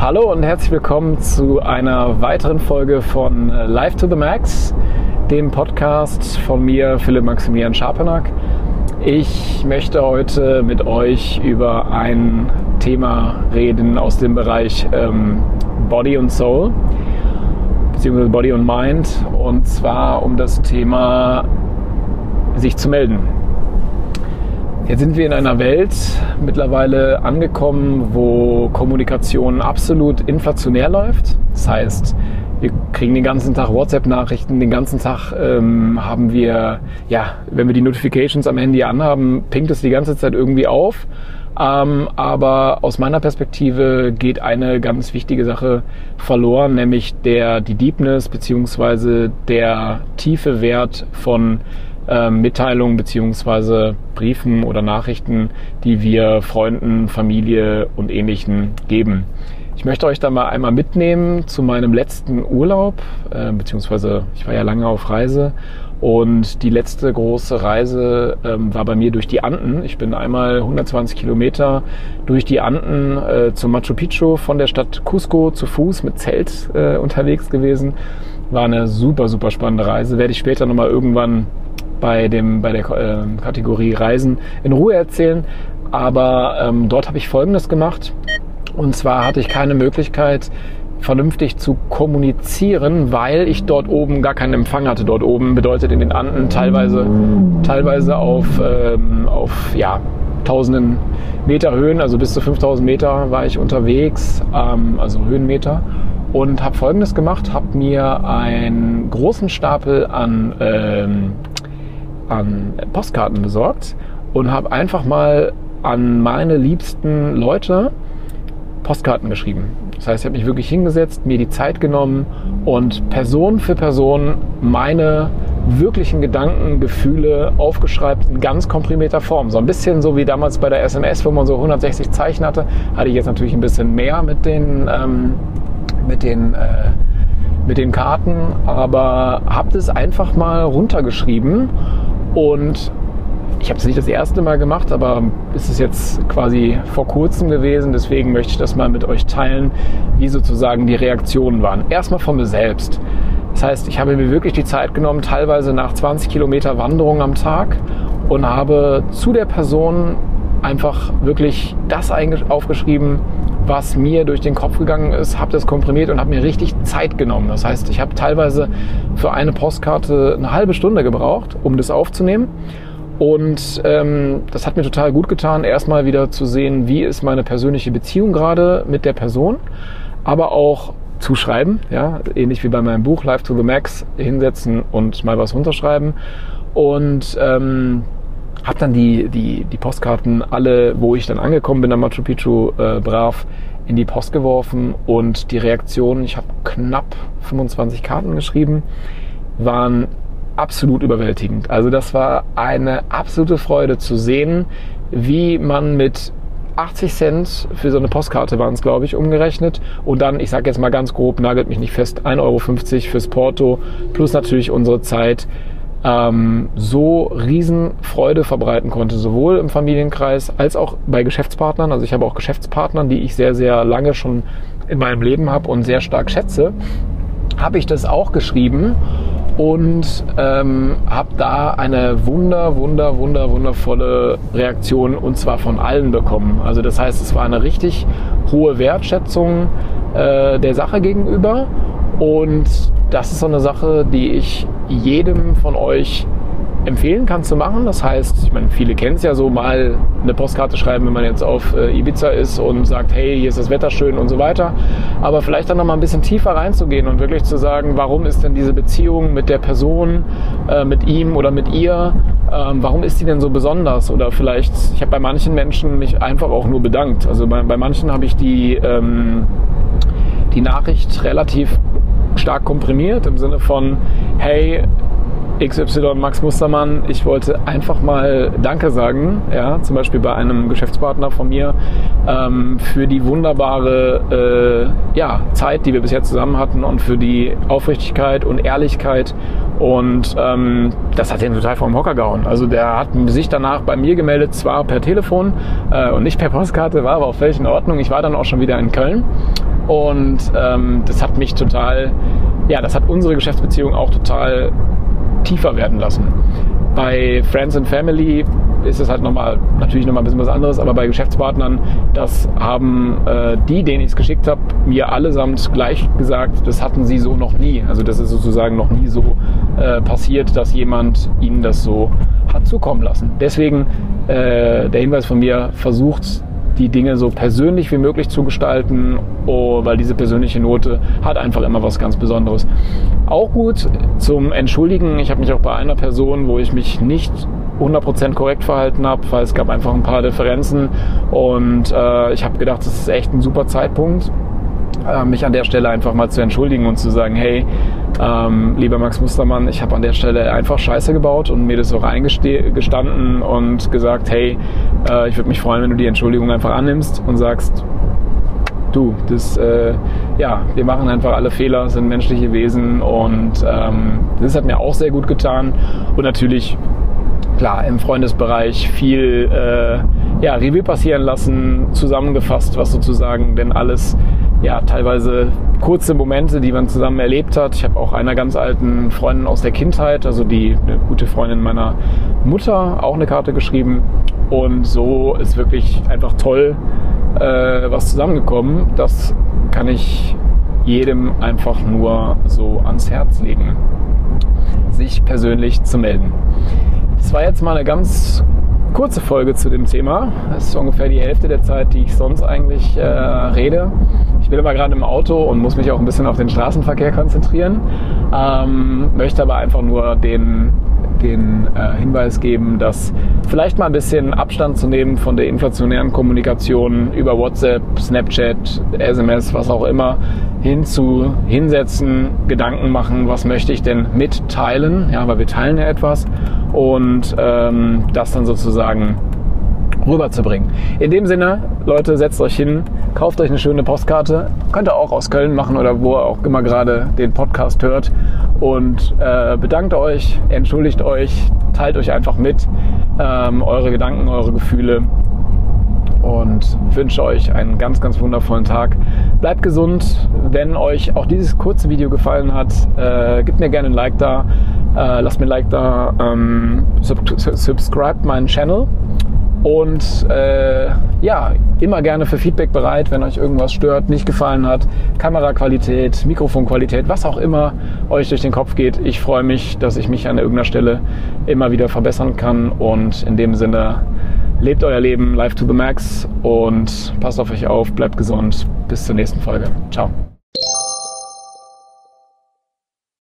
Hallo und herzlich willkommen zu einer weiteren Folge von äh, Live to the Max, dem Podcast von mir, Philipp Maximilian Scharpenack. Ich möchte heute mit euch über ein Thema reden aus dem Bereich ähm, Body und Soul, beziehungsweise Body und Mind, und zwar um das Thema sich zu melden. Jetzt sind wir in einer Welt mittlerweile angekommen, wo Kommunikation absolut inflationär läuft. Das heißt, wir kriegen den ganzen Tag WhatsApp-Nachrichten, den ganzen Tag ähm, haben wir, ja, wenn wir die Notifications am Handy anhaben, pinkt es die ganze Zeit irgendwie auf. Ähm, aber aus meiner Perspektive geht eine ganz wichtige Sache verloren, nämlich der, die Deepness beziehungsweise der tiefe Wert von Mitteilungen beziehungsweise Briefen oder Nachrichten, die wir Freunden, Familie und Ähnlichen geben. Ich möchte euch da mal einmal mitnehmen zu meinem letzten Urlaub, äh, beziehungsweise ich war ja lange auf Reise und die letzte große Reise ähm, war bei mir durch die Anden. Ich bin einmal 120 Kilometer durch die Anden äh, zum Machu Picchu von der Stadt Cusco zu Fuß mit Zelt äh, unterwegs gewesen. War eine super, super spannende Reise. Werde ich später nochmal irgendwann bei, dem, bei der äh, Kategorie Reisen in Ruhe erzählen. Aber ähm, dort habe ich Folgendes gemacht. Und zwar hatte ich keine Möglichkeit, vernünftig zu kommunizieren, weil ich dort oben gar keinen Empfang hatte. Dort oben bedeutet in den Anden teilweise, teilweise auf, ähm, auf ja, tausenden Meter Höhen, also bis zu 5000 Meter war ich unterwegs, ähm, also Höhenmeter. Und habe Folgendes gemacht, habe mir einen großen Stapel an ähm, an Postkarten besorgt und habe einfach mal an meine liebsten Leute Postkarten geschrieben. Das heißt, ich habe mich wirklich hingesetzt, mir die Zeit genommen und Person für Person meine wirklichen Gedanken, Gefühle aufgeschreibt in ganz komprimierter Form. So ein bisschen so wie damals bei der SMS, wo man so 160 Zeichen hatte, hatte ich jetzt natürlich ein bisschen mehr mit den, ähm, mit den, äh, mit den Karten, aber habe das einfach mal runtergeschrieben und ich habe es nicht das erste Mal gemacht, aber es ist jetzt quasi vor kurzem gewesen. Deswegen möchte ich das mal mit euch teilen, wie sozusagen die Reaktionen waren. Erstmal von mir selbst. Das heißt, ich habe mir wirklich die Zeit genommen, teilweise nach 20 Kilometer Wanderung am Tag und habe zu der Person einfach wirklich das aufgeschrieben, was mir durch den Kopf gegangen ist, habe das komprimiert und habe mir richtig Zeit genommen. Das heißt, ich habe teilweise für eine Postkarte eine halbe Stunde gebraucht, um das aufzunehmen. Und ähm, das hat mir total gut getan, erstmal wieder zu sehen, wie ist meine persönliche Beziehung gerade mit der Person, aber auch zu schreiben, ja, ähnlich wie bei meinem Buch Live to the Max, hinsetzen und mal was runterschreiben. Und ähm, habe dann die, die, die Postkarten alle, wo ich dann angekommen bin am Machu Picchu, äh, brav in die Post geworfen und die Reaktionen, ich habe knapp 25 Karten geschrieben, waren absolut überwältigend. Also das war eine absolute Freude zu sehen, wie man mit 80 Cent für so eine Postkarte waren es, glaube ich, umgerechnet. Und dann, ich sage jetzt mal ganz grob, nagelt mich nicht fest, 1,50 Euro fürs Porto plus natürlich unsere Zeit ähm, so Riesenfreude verbreiten konnte, sowohl im Familienkreis als auch bei Geschäftspartnern. Also ich habe auch Geschäftspartnern, die ich sehr, sehr lange schon in meinem Leben habe und sehr stark schätze, habe ich das auch geschrieben und ähm, habe da eine wunder, wunder, wunder, wundervolle Reaktion und zwar von allen bekommen. Also das heißt, es war eine richtig hohe Wertschätzung äh, der Sache gegenüber und das ist so eine Sache, die ich jedem von euch empfehlen kann zu machen. Das heißt, ich meine, viele kennen es ja so, mal eine Postkarte schreiben, wenn man jetzt auf äh, Ibiza ist und sagt, hey, hier ist das Wetter schön und so weiter. Aber vielleicht dann noch mal ein bisschen tiefer reinzugehen und wirklich zu sagen, warum ist denn diese Beziehung mit der Person, äh, mit ihm oder mit ihr, ähm, warum ist die denn so besonders? Oder vielleicht, ich habe bei manchen Menschen mich einfach auch nur bedankt. Also bei, bei manchen habe ich die, ähm, die Nachricht relativ stark komprimiert im Sinne von, hey, XY Max Mustermann, ich wollte einfach mal Danke sagen, ja, zum Beispiel bei einem Geschäftspartner von mir, ähm, für die wunderbare äh, ja, Zeit, die wir bisher zusammen hatten und für die Aufrichtigkeit und Ehrlichkeit. Und ähm, das hat den total vom Hocker gehauen. Also der hat sich danach bei mir gemeldet, zwar per Telefon äh, und nicht per Postkarte, war aber völlig in Ordnung. Ich war dann auch schon wieder in Köln Und ähm, das hat mich total, ja, das hat unsere Geschäftsbeziehung auch total tiefer werden lassen. Bei Friends and Family ist es halt nochmal, natürlich nochmal ein bisschen was anderes, aber bei Geschäftspartnern, das haben äh, die, denen ich es geschickt habe, mir allesamt gleich gesagt, das hatten sie so noch nie. Also das ist sozusagen noch nie so äh, passiert, dass jemand ihnen das so hat zukommen lassen. Deswegen äh, der Hinweis von mir, versucht die Dinge so persönlich wie möglich zu gestalten, oh, weil diese persönliche Note hat einfach immer was ganz Besonderes. Auch gut zum Entschuldigen, ich habe mich auch bei einer Person, wo ich mich nicht 100% korrekt verhalten habe, weil es gab einfach ein paar Differenzen. Und äh, ich habe gedacht, das ist echt ein super Zeitpunkt, äh, mich an der Stelle einfach mal zu entschuldigen und zu sagen, hey, ähm, lieber Max Mustermann, ich habe an der Stelle einfach Scheiße gebaut und mir das auch eingestanden und gesagt, hey, äh, ich würde mich freuen, wenn du die Entschuldigung einfach annimmst und sagst, du, das, äh, ja, wir machen einfach alle Fehler, sind menschliche Wesen und ähm, das hat mir auch sehr gut getan. Und natürlich klar, im Freundesbereich viel äh, ja, Revue passieren lassen, zusammengefasst, was sozusagen denn alles, ja, teilweise kurze Momente, die man zusammen erlebt hat. Ich habe auch einer ganz alten Freundin aus der Kindheit, also die eine gute Freundin meiner Mutter, auch eine Karte geschrieben. Und so ist wirklich einfach toll äh, was zusammengekommen. Das kann ich jedem einfach nur so ans Herz legen, sich persönlich zu melden. Das war jetzt mal eine ganz kurze Folge zu dem Thema. Das ist ungefähr die Hälfte der Zeit, die ich sonst eigentlich äh, rede. Ich bin aber gerade im Auto und muss mich auch ein bisschen auf den Straßenverkehr konzentrieren. Ähm, möchte aber einfach nur den den äh, Hinweis geben, dass vielleicht mal ein bisschen Abstand zu nehmen von der inflationären Kommunikation über WhatsApp, Snapchat, SMS, was auch immer, hin zu hinsetzen, Gedanken machen, was möchte ich denn mitteilen, ja, weil wir teilen ja etwas. Und ähm, das dann sozusagen rüberzubringen. In dem Sinne, Leute, setzt euch hin, kauft euch eine schöne Postkarte. Könnt ihr auch aus Köln machen oder wo ihr auch immer gerade den Podcast hört. Und äh, bedankt euch, entschuldigt euch, teilt euch einfach mit ähm, eure Gedanken, eure Gefühle und wünsche euch einen ganz, ganz wundervollen Tag. Bleibt gesund. Wenn euch auch dieses kurze Video gefallen hat, äh, gebt mir gerne ein Like da. Äh, lasst mir ein Like da. Ähm, sub subscribe meinen Channel und äh, ja, immer gerne für Feedback bereit, wenn euch irgendwas stört, nicht gefallen hat. Kameraqualität, Mikrofonqualität, was auch immer euch durch den Kopf geht. Ich freue mich, dass ich mich an irgendeiner Stelle immer wieder verbessern kann. Und in dem Sinne, lebt euer Leben live to the max und passt auf euch auf, bleibt gesund. Bis zur nächsten Folge. Ciao.